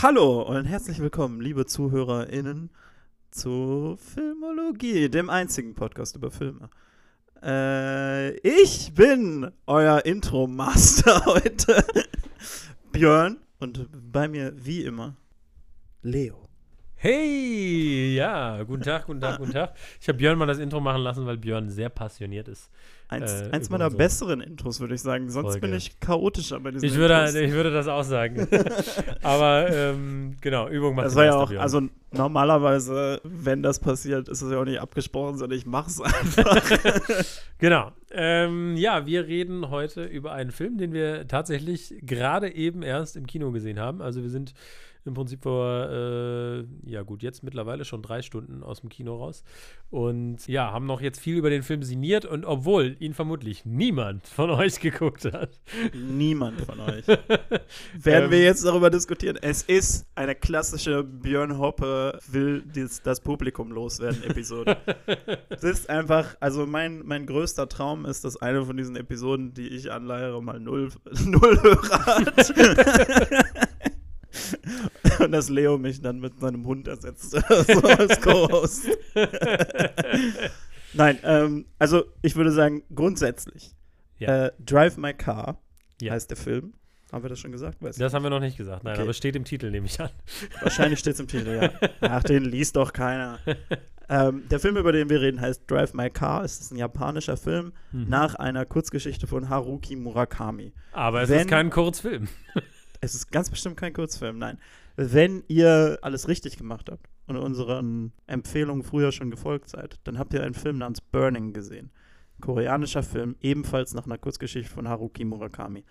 Hallo und herzlich willkommen, liebe ZuhörerInnen, zu Filmologie, dem einzigen Podcast über Filme. Äh, ich bin euer Intro-Master heute, Björn, und bei mir wie immer Leo. Hey, ja, guten Tag, guten Tag, guten Tag. Ich habe Björn mal das Intro machen lassen, weil Björn sehr passioniert ist. Eins, Äh, eins meiner unsere besseren Intros, würde ich sagen. Sonst Folge. bin ich chaotischer bei diesen Ich würde, Intros. ich würde das auch sagen. Aber ähm, genau, Übung macht Das war ja auch, Björn. also normalerweise, wenn das passiert, ist es ja auch nicht abgesprochen, sondern ich mach's einfach. Genau. Ähm, ja, wir reden heute über einen Film, den wir tatsächlich gerade eben erst im Kino gesehen haben. Also wir sind im Prinzip vor, äh, ja gut, jetzt mittlerweile schon drei Stunden aus dem Kino raus. Und ja, haben noch jetzt viel über den Film sinniert. Und obwohl ihn vermutlich niemand von euch geguckt hat, Niemand von euch. Werden Ähm. wir jetzt darüber diskutieren? Es ist eine klassische Björn Hoppe will dies, das Publikum loswerden Episode. Es ist einfach, also mein, mein größter Traum ist, dass eine von diesen Episoden, die ich anleiere, mal null, null Hörer hat. Und dass Leo mich dann mit seinem Hund ersetzt so als Co-Host. Nein, ähm, also ich würde sagen, grundsätzlich. Ja. Äh, Drive My Car Ja. heißt der Film. Haben wir das schon gesagt? Weiß das haben wir noch nicht gesagt. Nein, Okay. aber es steht im Titel, nehme ich an. nicht. Wahrscheinlich steht es im Titel, ja. Ach, den liest doch keiner. ähm, der Film, über den wir reden, heißt Drive My Car. Es ist ein japanischer Film Mhm. nach einer Kurzgeschichte von Haruki Murakami. Aber es Wenn- ist kein Kurzfilm. Es ist ganz bestimmt kein Kurzfilm, nein. Wenn ihr alles richtig gemacht habt und unseren Empfehlungen früher schon gefolgt seid, dann habt ihr einen Film namens Burning gesehen. Koreanischer Film, ebenfalls nach einer Kurzgeschichte von Haruki Murakami.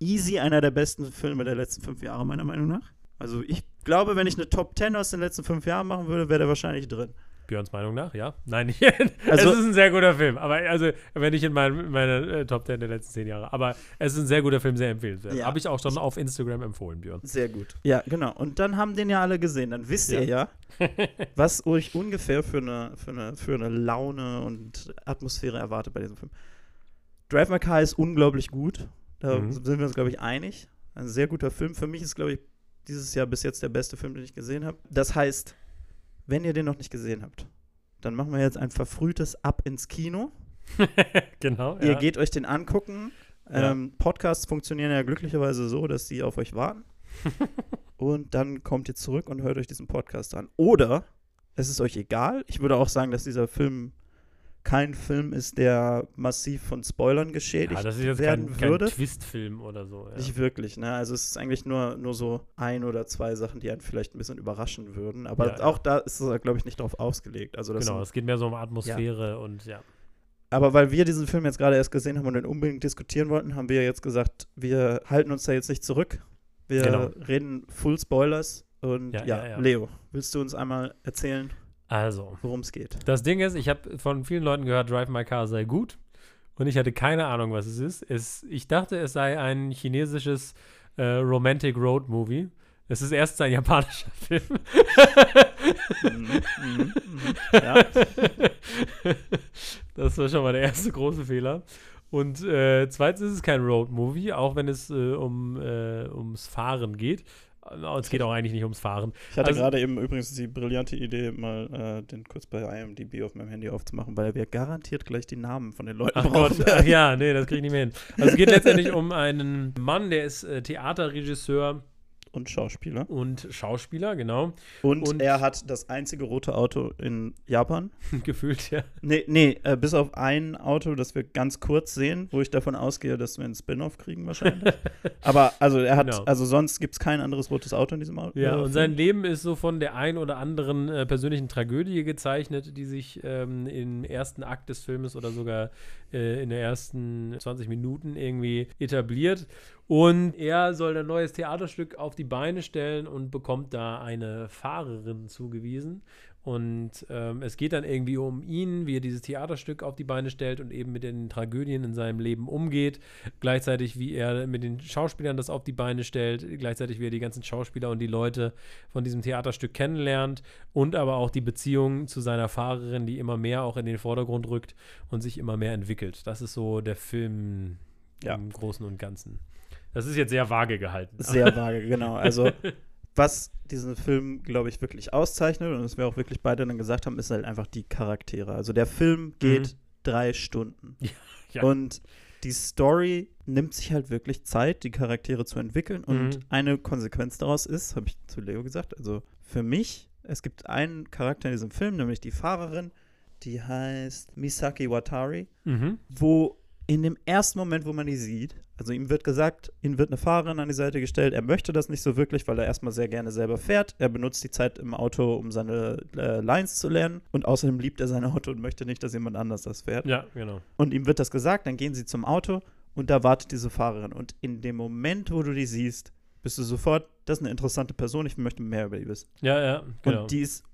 Easy einer der besten Filme der letzten fünf Jahre, meiner Meinung nach. Also ich glaube, wenn ich eine Top 10 aus den letzten fünf Jahren machen würde, wäre der wahrscheinlich drin. Björns Meinung nach, ja? Nein, nicht. Also- es ist ein sehr guter Film. Aber also, wenn nicht in mein, meine äh, Top 10 der letzten zehn Jahre. Aber es ist ein sehr guter Film, sehr empfehlenswert. Ja. Habe ich auch schon auf Instagram empfohlen, Björn. Sehr gut. Ja, genau. Und dann haben den ja alle gesehen. Dann wisst ihr ja, was euch ungefähr für eine, für, eine, für eine Laune und Atmosphäre erwartet bei diesem Film. Drive My Car ist unglaublich gut. Da Mhm. sind wir uns, glaube ich, einig. Ein sehr guter Film. Für mich ist, glaube ich, dieses Jahr bis jetzt der beste Film, den ich gesehen habe. Das heißt, wenn ihr den noch nicht gesehen habt, dann machen wir jetzt ein verfrühtes Ab ins Kino. genau. Ihr ja. geht euch den angucken. Ja. Ähm, Podcasts funktionieren ja glücklicherweise so, dass die auf euch warten. und dann kommt ihr zurück und hört euch diesen Podcast an. Oder es ist euch egal. Ich würde auch sagen, dass dieser Film kein Film ist, der massiv von Spoilern geschädigt ja, das ist jetzt werden kein, kein würde. Twist-Film oder so. Ja. Nicht wirklich, ne? Also es ist eigentlich nur, nur so ein oder zwei Sachen, die einen vielleicht ein bisschen überraschen würden. Aber Ja, ja. auch da ist es, glaube ich, nicht drauf ausgelegt. Also genau, sind es geht mehr so um Atmosphäre und ja. Aber weil wir diesen Film jetzt gerade erst gesehen haben und den unbedingt diskutieren wollten, haben wir jetzt gesagt, wir halten uns da jetzt nicht zurück. Wir Genau. reden Full Spoilers. Und ja, Ja, ja, ja. Leo, willst du uns einmal erzählen, Also, worum es geht? das Ding ist, ich habe von vielen Leuten gehört, Drive My Car sei gut. Und ich hatte keine Ahnung, was es ist. Es, ich dachte, es sei ein chinesisches äh, Romantic Road Movie. Es ist erst ein japanischer Film. Mhm, mhm, mhm. ja. Das war schon mal der erste große Fehler. Und äh, zweitens ist es kein Road-Movie, auch wenn es äh, um, äh, ums Fahren geht. Es geht auch eigentlich nicht ums Fahren. Ich hatte Also- gerade eben übrigens die brillante Idee, mal äh, den kurz bei IMDb auf meinem Handy aufzumachen, weil wir garantiert gleich die Namen von den Leuten Ach brauchen. Gott, ach ja, nee, das kriege ich nicht mehr hin. Also es geht letztendlich um einen Mann, der ist äh, Theaterregisseur Und Schauspieler. und Schauspieler, genau. Und, Und- er hat das einzige rote Auto in Japan. Gefühlt, ja. Nee, nee, äh, bis auf ein Auto, das wir ganz kurz sehen, wo ich davon ausgehe, dass wir einen Spin-off kriegen wahrscheinlich. Aber also er hat, Genau. also sonst gibt es kein anderes rotes Auto in diesem Auto. Ja, äh, und Film. sein Leben ist so von der ein oder anderen äh, persönlichen Tragödie gezeichnet, die sich ähm, im ersten Akt des Filmes oder sogar äh, in den ersten 20 Minuten irgendwie etabliert. Und er soll ein neues Theaterstück auf die Beine stellen und bekommt da eine Fahrerin zugewiesen. Und ähm, es geht dann irgendwie um ihn, wie er dieses Theaterstück auf die Beine stellt und eben mit den Tragödien in seinem Leben umgeht. Gleichzeitig, wie er mit den Schauspielern das auf die Beine stellt. Gleichzeitig, wie er die ganzen Schauspieler und die Leute von diesem Theaterstück kennenlernt. Und aber auch die Beziehung zu seiner Fahrerin, die immer mehr auch in den Vordergrund rückt und sich immer mehr entwickelt. Das ist so der Film Ja. im Großen und Ganzen. Das ist jetzt sehr vage gehalten. Sehr vage, genau. Also was diesen Film, glaube ich, wirklich auszeichnet und was wir auch wirklich beide dann gesagt haben, ist halt einfach die Charaktere. Also der Film geht Mhm. drei Stunden. Ja. Und die Story nimmt sich halt wirklich Zeit, die Charaktere zu entwickeln. Und Mhm. eine Konsequenz daraus ist, habe ich zu Leo gesagt, also für mich, es gibt einen Charakter in diesem Film, nämlich die Fahrerin, die heißt Misaki Watari, Mhm. wo in dem ersten Moment, wo man die sieht, also ihm wird gesagt, ihm wird eine Fahrerin an die Seite gestellt, er möchte das nicht so wirklich, weil er erstmal sehr gerne selber fährt. Er benutzt die Zeit im Auto, um seine äh, Lines zu lernen und außerdem liebt er sein Auto und möchte nicht, dass jemand anders das fährt. Ja, genau. Und ihm wird das gesagt, dann gehen sie zum Auto und da wartet diese Fahrerin. Und in dem Moment, wo du die siehst, bist du sofort, das ist eine interessante Person, ich möchte mehr über die wissen. Ja, ja, genau. Und die ist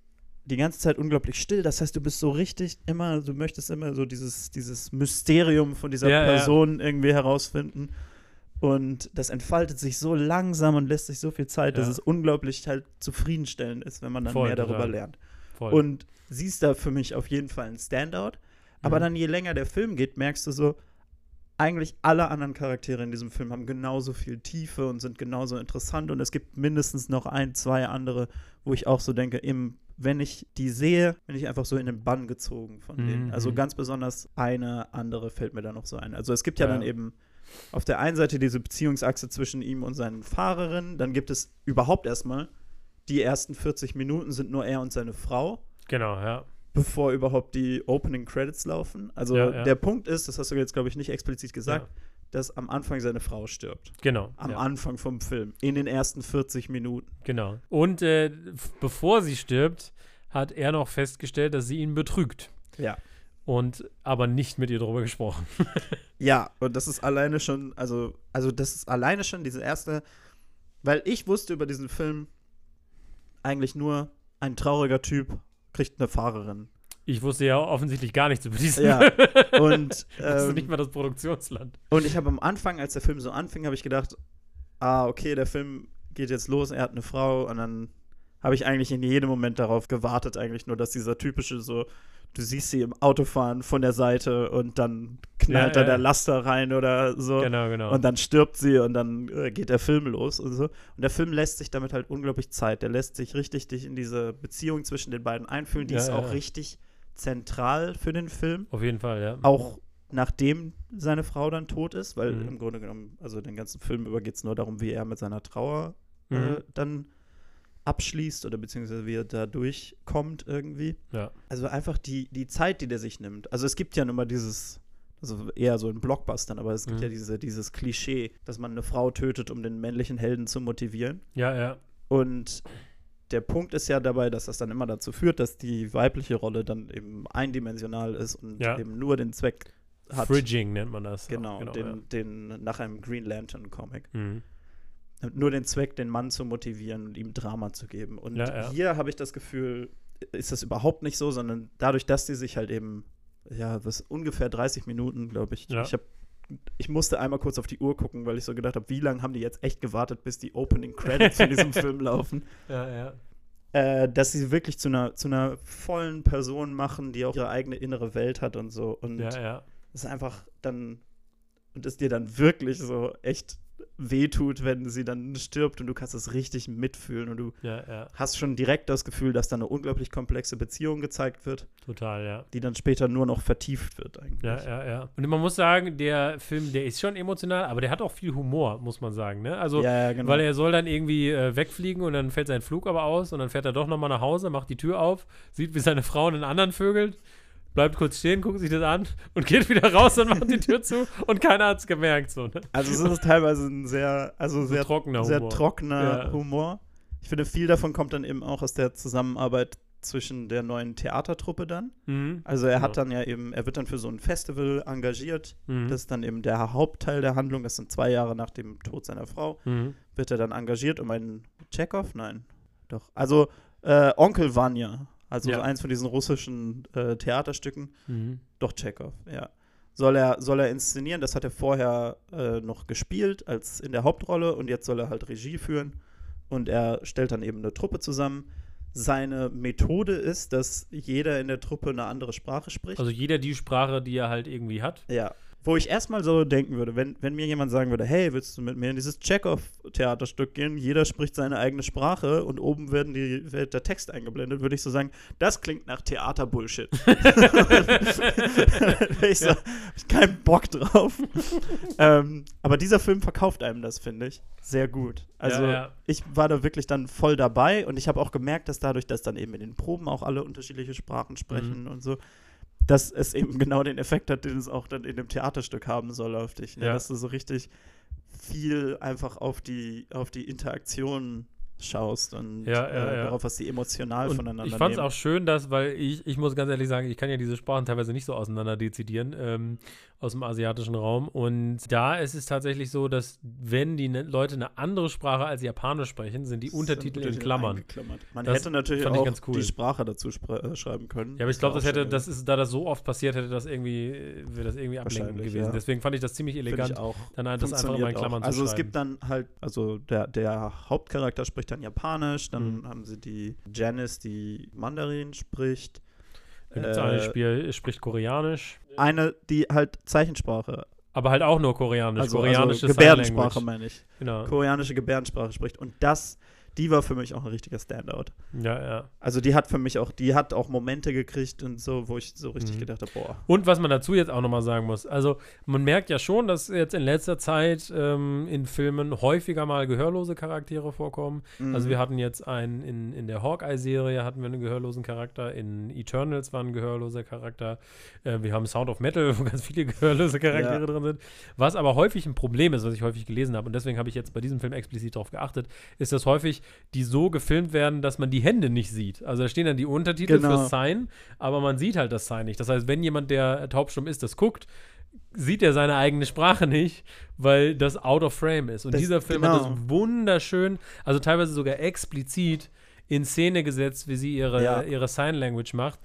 die ganze Zeit unglaublich still. Das heißt, du bist so richtig immer, du möchtest immer so dieses, dieses Mysterium von dieser Ja, ja. Person irgendwie herausfinden. Und das entfaltet sich so langsam und lässt sich so viel Zeit, dass Ja. es unglaublich halt zufriedenstellend ist, wenn man dann Voll, mehr darüber total. lernt. Voll. Und sie ist da für mich auf jeden Fall ein Standout. Aber Mhm. dann, je länger der Film geht, merkst du so, eigentlich alle anderen Charaktere in diesem Film haben genauso viel Tiefe und sind genauso interessant. Und es gibt mindestens noch ein, zwei andere, wo ich auch so denke, im, wenn ich die sehe, bin ich einfach so in den Bann gezogen von denen. Also Mhm. ganz besonders eine andere fällt mir da noch so ein. Also es gibt ja, Ja. dann eben auf der einen Seite diese Beziehungsachse zwischen ihm und seinen Fahrerinnen. Dann gibt es überhaupt erstmal die ersten 40 Minuten sind nur er und seine Frau genau, ja. bevor überhaupt die Opening Credits laufen. Also Ja, ja. der Punkt ist, das hast du jetzt, glaube ich, nicht explizit gesagt, Ja. Dass am Anfang seine Frau stirbt. Genau. Am ja. Anfang vom Film. In den ersten 40 Minuten. Genau. Und äh, bevor sie stirbt, hat er noch festgestellt, dass sie ihn betrügt. Ja. Und aber nicht mit ihr darüber gesprochen. Ja, und das ist alleine schon, also, also das ist alleine schon diese erste, weil ich wusste über diesen Film eigentlich nur, ein trauriger Typ kriegt eine Fahrerin. Ich wusste ja offensichtlich gar nichts über diesen Ja. Und, das ist ähm, nicht mal das Produktionsland. Und ich habe am Anfang, als der Film so anfing, habe ich gedacht, ah, okay, der Film geht jetzt los, er hat eine Frau und dann habe ich eigentlich in jedem Moment darauf gewartet, eigentlich nur, dass dieser typische so, du siehst sie im Auto fahren von der Seite und dann knallt Ja, da ja. der Laster rein oder so. Genau, genau. Und dann stirbt sie und dann äh, geht der Film los und so. Und der Film lässt sich damit halt unglaublich Zeit. Der lässt sich richtig dich in diese Beziehung zwischen den beiden einfühlen. Die Ja, ist auch richtig zentral für den Film Auf jeden Fall, ja. auch nachdem seine Frau dann tot ist, weil Mhm. im Grunde genommen, also den ganzen Film über geht es nur darum, wie er mit seiner Trauer Mhm. äh, dann abschließt oder beziehungsweise wie er da durchkommt irgendwie. Ja. Also einfach die, die Zeit, die der sich nimmt. Also es gibt ja nun mal dieses, also eher so in Blockbustern, aber es gibt Mhm. ja diese, dieses Klischee, dass man eine Frau tötet, um den männlichen Helden zu motivieren. Ja, ja. Und der Punkt ist ja dabei, dass das dann immer dazu führt, dass die weibliche Rolle dann eben eindimensional ist und Ja. eben nur den Zweck hat. Fridging nennt man das. Genau, auch, den, den nach einem Green Lantern Comic. ja. Mhm. Nur den Zweck, den Mann zu motivieren und ihm Drama zu geben. Und Ja, ja. hier habe ich das Gefühl, ist das überhaupt nicht so, sondern dadurch, dass die sich halt eben, ja, was ungefähr 30 Minuten, glaube ich. Ja. Ich habe ich musste einmal kurz auf die Uhr gucken, weil ich so gedacht habe, wie lange haben die jetzt echt gewartet, bis die Opening Credits von diesem Film laufen? Ja, ja. Äh, dass sie wirklich zu einer, zu einer vollen Person machen, die auch ihre eigene innere Welt hat und so. Und Ja, ja. es ist einfach dann und es dir dann wirklich so echt wehtut, wenn sie dann stirbt und du kannst es richtig mitfühlen und du Ja, ja. hast schon direkt das Gefühl, dass da eine unglaublich komplexe Beziehung gezeigt wird, Total, ja. die dann später nur noch vertieft wird eigentlich. Ja, ja, ja. Und man muss sagen, der Film, der ist schon emotional, aber der hat auch viel Humor, muss man sagen. Ne? Also, ja, ja, genau. weil er soll dann irgendwie äh, wegfliegen und dann fällt sein Flug aber aus und dann fährt er doch nochmal nach Hause, macht die Tür auf, sieht, wie seine Frau einen anderen vögelt, bleibt kurz stehen, guckt sich das an und geht wieder raus und macht die Tür zu und keiner hat es gemerkt. So, ne? also es ist teilweise ein sehr, also sehr, trockener sehr Humor. trockener Ja. Humor. Ich finde, viel davon kommt dann eben auch aus der Zusammenarbeit zwischen der neuen Theatertruppe dann. Mhm. Also er hat Genau. dann ja eben, er wird dann für so ein Festival engagiert. Mhm. Das ist dann eben der Hauptteil der Handlung. Das sind zwei Jahre nach dem Tod seiner Frau. Mhm. Wird er dann engagiert um einen Tschechow? Nein, doch. Also äh, Onkel Vanya, also Ja. so eins von diesen russischen äh, Theaterstücken. Mhm. Doch Tschechow, ja. Soll er, soll er inszenieren? Das hat er vorher äh, noch gespielt als in der Hauptrolle und jetzt soll er halt Regie führen. Und er stellt dann eben eine Truppe zusammen. Seine Methode ist, dass jeder in der Truppe eine andere Sprache spricht. Also jeder die Sprache, die er halt irgendwie hat. ja. Wo ich erstmal so denken würde, wenn, wenn mir jemand sagen würde, hey, willst du mit mir in dieses Chekhov-Theaterstück gehen? Jeder spricht seine eigene Sprache und oben werden die, wird der Text eingeblendet, würde ich so sagen, das klingt nach Theater-Bullshit. ich so, hab ich keinen Bock drauf. ähm, aber dieser Film verkauft einem das, finde ich, sehr gut. Also Ja, ja. ich war da wirklich dann voll dabei und ich habe auch gemerkt, dass dadurch, dass dann eben in den Proben auch alle unterschiedliche Sprachen sprechen und so, dass es eben genau den Effekt hat, den es auch dann in dem Theaterstück haben soll auf dich. Ne? Ja. Dass du so richtig viel einfach auf die, auf die Interaktion schaust und Ja, ja, äh, ja. darauf, was sie emotional Und voneinander ich fand es auch schön, dass, weil ich, ich muss ganz ehrlich sagen, ich kann ja diese Sprachen teilweise nicht so auseinander dezidieren ähm, aus dem asiatischen Raum. Und da ist es tatsächlich so, dass wenn die ne Leute eine andere Sprache als Japanisch sprechen, sind die Sind Untertitel in Klammern. Man Das hätte natürlich auch cool. die Sprache dazu äh, schreiben können. Ja, aber ich glaube, das hätte, das ist, da das so oft passiert, hätte das irgendwie, wäre das irgendwie ablenkend gewesen. ja. Deswegen fand ich das ziemlich elegant, dann halt das einfach immer in Klammern auch. zu Also es schreiben. gibt dann halt, also der, der Hauptcharakter spricht dann Japanisch, dann Mhm. haben sie die Janice, die Mandarin spricht. Da gibt es eine, äh, Spiel, spricht Koreanisch, Eine, die halt Zeichensprache, aber halt auch nur Koreanisch. also, Koreanische also Gebärdensprache meine ich. Genau. Koreanische Gebärdensprache spricht. Und das, die war für mich auch ein richtiger Standout. Ja, ja. Also die hat für mich auch, die hat auch Momente gekriegt und so, wo ich so richtig Mhm. gedacht habe, boah. Und was man dazu jetzt auch nochmal sagen muss, also man merkt ja schon, dass jetzt in letzter Zeit ähm, in Filmen häufiger mal gehörlose Charaktere vorkommen. Also Mhm. wir hatten jetzt einen, in, in der Hawkeye-Serie hatten wir einen gehörlosen Charakter, in Eternals war ein gehörloser Charakter, äh, wir haben Sound of Metal, wo ganz viele gehörlose Charaktere Ja. drin sind. Was aber häufig ein Problem ist, was ich häufig gelesen habe, und deswegen habe ich jetzt bei diesem Film explizit darauf geachtet, ist, dass häufig die so gefilmt werden, dass man die Hände nicht sieht. Also da stehen dann die Untertitel Genau. für Sign, aber man sieht halt das Sign nicht. Das heißt, wenn jemand, der taubstumm ist, das guckt, sieht er seine eigene Sprache nicht, weil das out of frame ist. Und Das- dieser Film hat genau. das wunderschön, also teilweise sogar explizit in Szene gesetzt, wie sie ihre, Ja. ihre Sign Language macht.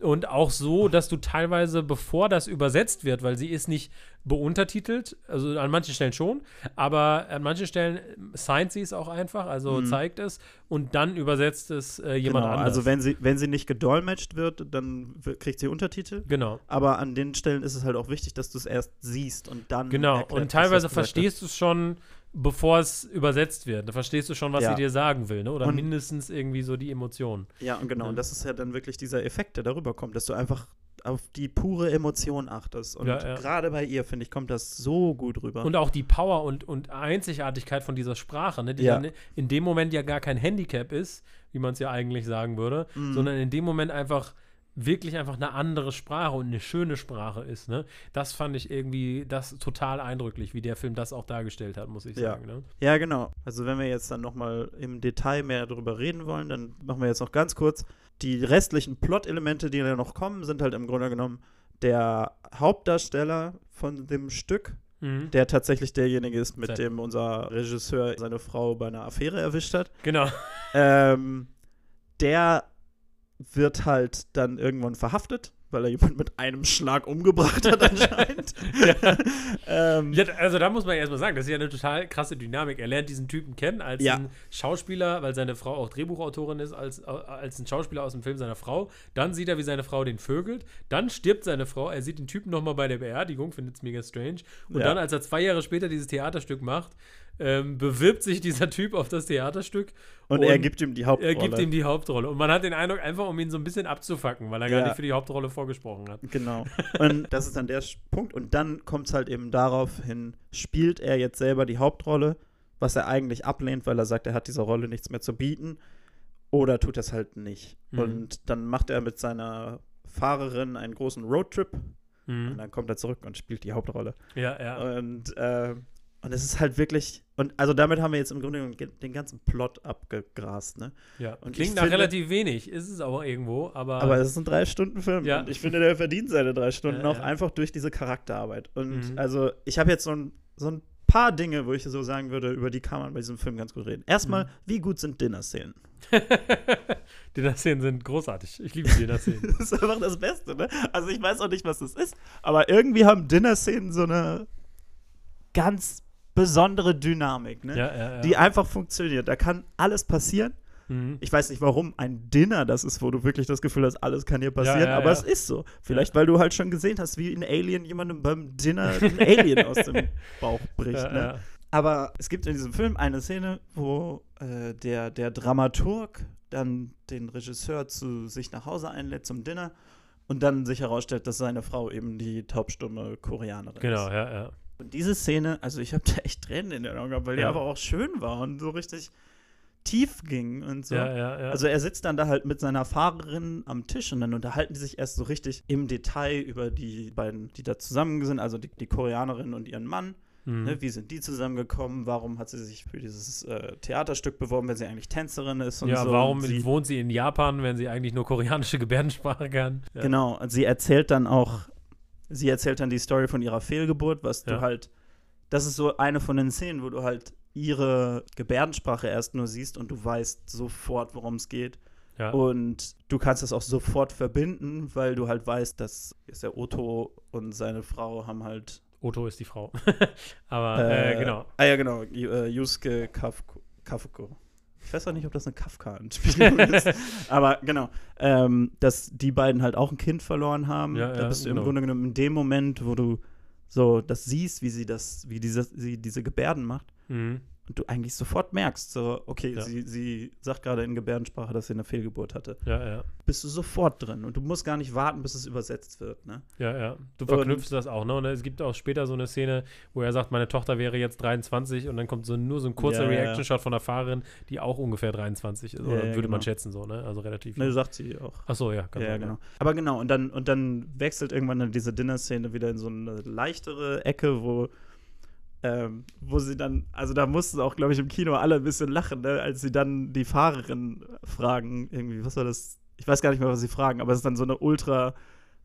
Und auch so, dass du teilweise, bevor das übersetzt wird, weil sie ist nicht beuntertitelt, also an manchen Stellen schon, aber an manchen Stellen signed sie es auch einfach, also Mhm. zeigt es und dann übersetzt es äh, jemand genau, anders. also wenn sie, wenn sie nicht gedolmetscht wird, dann kriegt sie Untertitel. genau. Aber an den Stellen ist es halt auch wichtig, dass du es erst siehst und dann. Genau, und teilweise verstehst du es schon, bevor es übersetzt wird. Da verstehst du schon, was Ja. sie dir sagen will, ne? Oder Und- mindestens irgendwie so die Emotionen. Ja, und genau. Ja. Und das ist ja dann wirklich dieser Effekt, der darüber kommt, dass du einfach auf die pure Emotion achtest. Und Ja, gerade bei ihr, finde ich, kommt das so gut rüber. Und auch die Power und, und Einzigartigkeit von dieser Sprache, ne? die Ja. dann in dem Moment ja gar kein Handicap ist, wie man es ja eigentlich sagen würde, Mhm. sondern in dem Moment einfach wirklich einfach eine andere Sprache und eine schöne Sprache ist. Ne? Das fand ich irgendwie das total eindrücklich, wie der Film das auch dargestellt hat, muss ich Ja. sagen. Ne? Ja, genau. Also wenn wir jetzt dann nochmal im Detail mehr darüber reden wollen, dann machen wir jetzt noch ganz kurz. Die restlichen Plot-Elemente, die da noch kommen, sind halt im Grunde genommen der Hauptdarsteller von dem Stück, Mhm. der tatsächlich derjenige ist, mit Sehr- dem unser Regisseur seine Frau bei einer Affäre erwischt hat. Genau. Ähm, der wird halt dann irgendwann verhaftet, weil er jemanden mit einem Schlag umgebracht hat anscheinend. ähm, Ja, also da muss man erstmal sagen, das ist ja eine total krasse Dynamik. Er lernt diesen Typen kennen als Ja. einen Schauspieler, weil seine Frau auch Drehbuchautorin ist, als, als ein Schauspieler aus dem Film seiner Frau. Dann sieht er, wie seine Frau den vögelt. Dann stirbt seine Frau. Er sieht den Typen nochmal bei der Beerdigung, findet es mega strange. Und Ja. dann, als er zwei Jahre später dieses Theaterstück macht, ähm, bewirbt sich dieser Typ auf das Theaterstück. und, er gibt ihm die Hauptrolle. er gibt ihm die Hauptrolle. Und man hat den Eindruck, einfach um ihn so ein bisschen abzufacken, weil er Ja. gar nicht für die Hauptrolle vorgesprochen hat. Genau. Und das ist dann der Punkt. Und dann kommt es halt eben darauf hin, spielt er jetzt selber die Hauptrolle, was er eigentlich ablehnt, weil er sagt, er hat dieser Rolle nichts mehr zu bieten, oder tut er es halt nicht. Mhm. Und dann macht er mit seiner Fahrerin einen großen Roadtrip und Mhm. dann kommt er zurück und spielt die Hauptrolle. Ja, ja. Und, äh, und es ist halt wirklich, und also damit haben wir jetzt im Grunde genommen ge- den ganzen Plot abgegrast, ne? ja. und Klingt nach finde- relativ wenig, ist es aber irgendwo, aber. Aber es ist ein Drei-Stunden-Film. Ja. Und ich finde, der verdient seine drei Stunden Ja, auch ja. einfach durch diese Charakterarbeit. Und Mhm. also, ich habe jetzt so ein, so ein paar Dinge, wo ich so sagen würde, über die kann man bei diesem Film ganz gut reden. Erstmal, Mhm. wie gut sind Dinner-Szenen? Dinner-Szenen sind großartig. Ich liebe Dinner-Szenen. Das ist einfach das Beste, ne? Also, ich weiß auch nicht, was das ist, aber irgendwie haben Dinner-Szenen so eine ganz besondere Dynamik, ne? ja, ja, ja. Die einfach funktioniert. Da kann alles passieren Mhm. Ich weiß nicht warum, ein Dinner das ist, wo du wirklich das Gefühl hast, alles kann hier passieren, aber es ist so. Vielleicht, weil du halt schon gesehen hast, wie ein Alien jemandem beim Dinner ein Alien aus dem Bauch bricht. Ne? Aber es gibt in diesem Film eine Szene, wo äh, der, der Dramaturg dann den Regisseur zu sich nach Hause einlädt zum Dinner und dann sich herausstellt, dass seine Frau eben die taubstumme Koreanerin Genau, ist. ja, ja. Und diese Szene, also ich habe da echt Tränen in den Augen gehabt, weil die Ja. aber auch schön war und so richtig tief ging und so. Ja, ja, ja. Also er sitzt dann da halt mit seiner Fahrerin am Tisch und dann unterhalten die sich erst so richtig im Detail über die beiden, die da zusammen sind, also die, die Koreanerin und ihren Mann. Mhm. Ne, wie sind die zusammengekommen? Warum hat sie sich für dieses äh, Theaterstück beworben, wenn sie eigentlich Tänzerin ist und ja, so? warum Und sie, wohnt sie in Japan, wenn sie eigentlich nur koreanische Gebärdensprache kann? Ja. Genau, und sie erzählt dann auch, sie erzählt dann die Story von ihrer Fehlgeburt, was Ja. du halt, das ist so eine von den Szenen, wo du halt ihre Gebärdensprache erst nur siehst und du weißt sofort, worum es geht. Ja. Und du kannst das auch sofort verbinden, weil du halt weißt, dass ist der Otto und seine Frau haben halt. Otto ist die Frau. Aber, äh, genau. Ah ja, genau. Äh, Yusuke Kafko. Kafko. Ich weiß auch nicht, ob das eine Kafka-Anspielung ist. Aber genau. Ähm, dass die beiden halt auch ein Kind verloren haben. Ja, da ja, bist du genau. im Grunde genommen in dem Moment, wo du so das siehst, wie sie das, wie diese, sie diese Gebärden macht. Mhm. Und du eigentlich sofort merkst, so, okay, Ja. sie, sie sagt gerade in Gebärdensprache, dass sie eine Fehlgeburt hatte. Ja, ja. bist du sofort drin und du musst gar nicht warten, bis es übersetzt wird. Ne? Ja, ja. Du verknüpfst das auch, ne? Und es gibt auch später so eine Szene, wo er sagt, meine Tochter wäre jetzt 23 und dann kommt so nur so ein kurzer Ja. Reaction-Shot von der Fahrerin, die auch ungefähr 23 ist. Oder würde man genau. schätzen, so, ne? Also relativ. Ne, sagt sie auch. Ach so, ja, kann Ja, genau. Aber genau, und dann, und dann wechselt irgendwann dann diese Dinner-Szene wieder in so eine leichtere Ecke, wo, ähm, wo sie dann, also da mussten auch, glaube ich, im Kino alle ein bisschen lachen, ne? als sie dann die Fahrerin fragen, irgendwie, was war das? Ich weiß gar nicht mehr, was sie fragen, aber es ist dann so eine ultra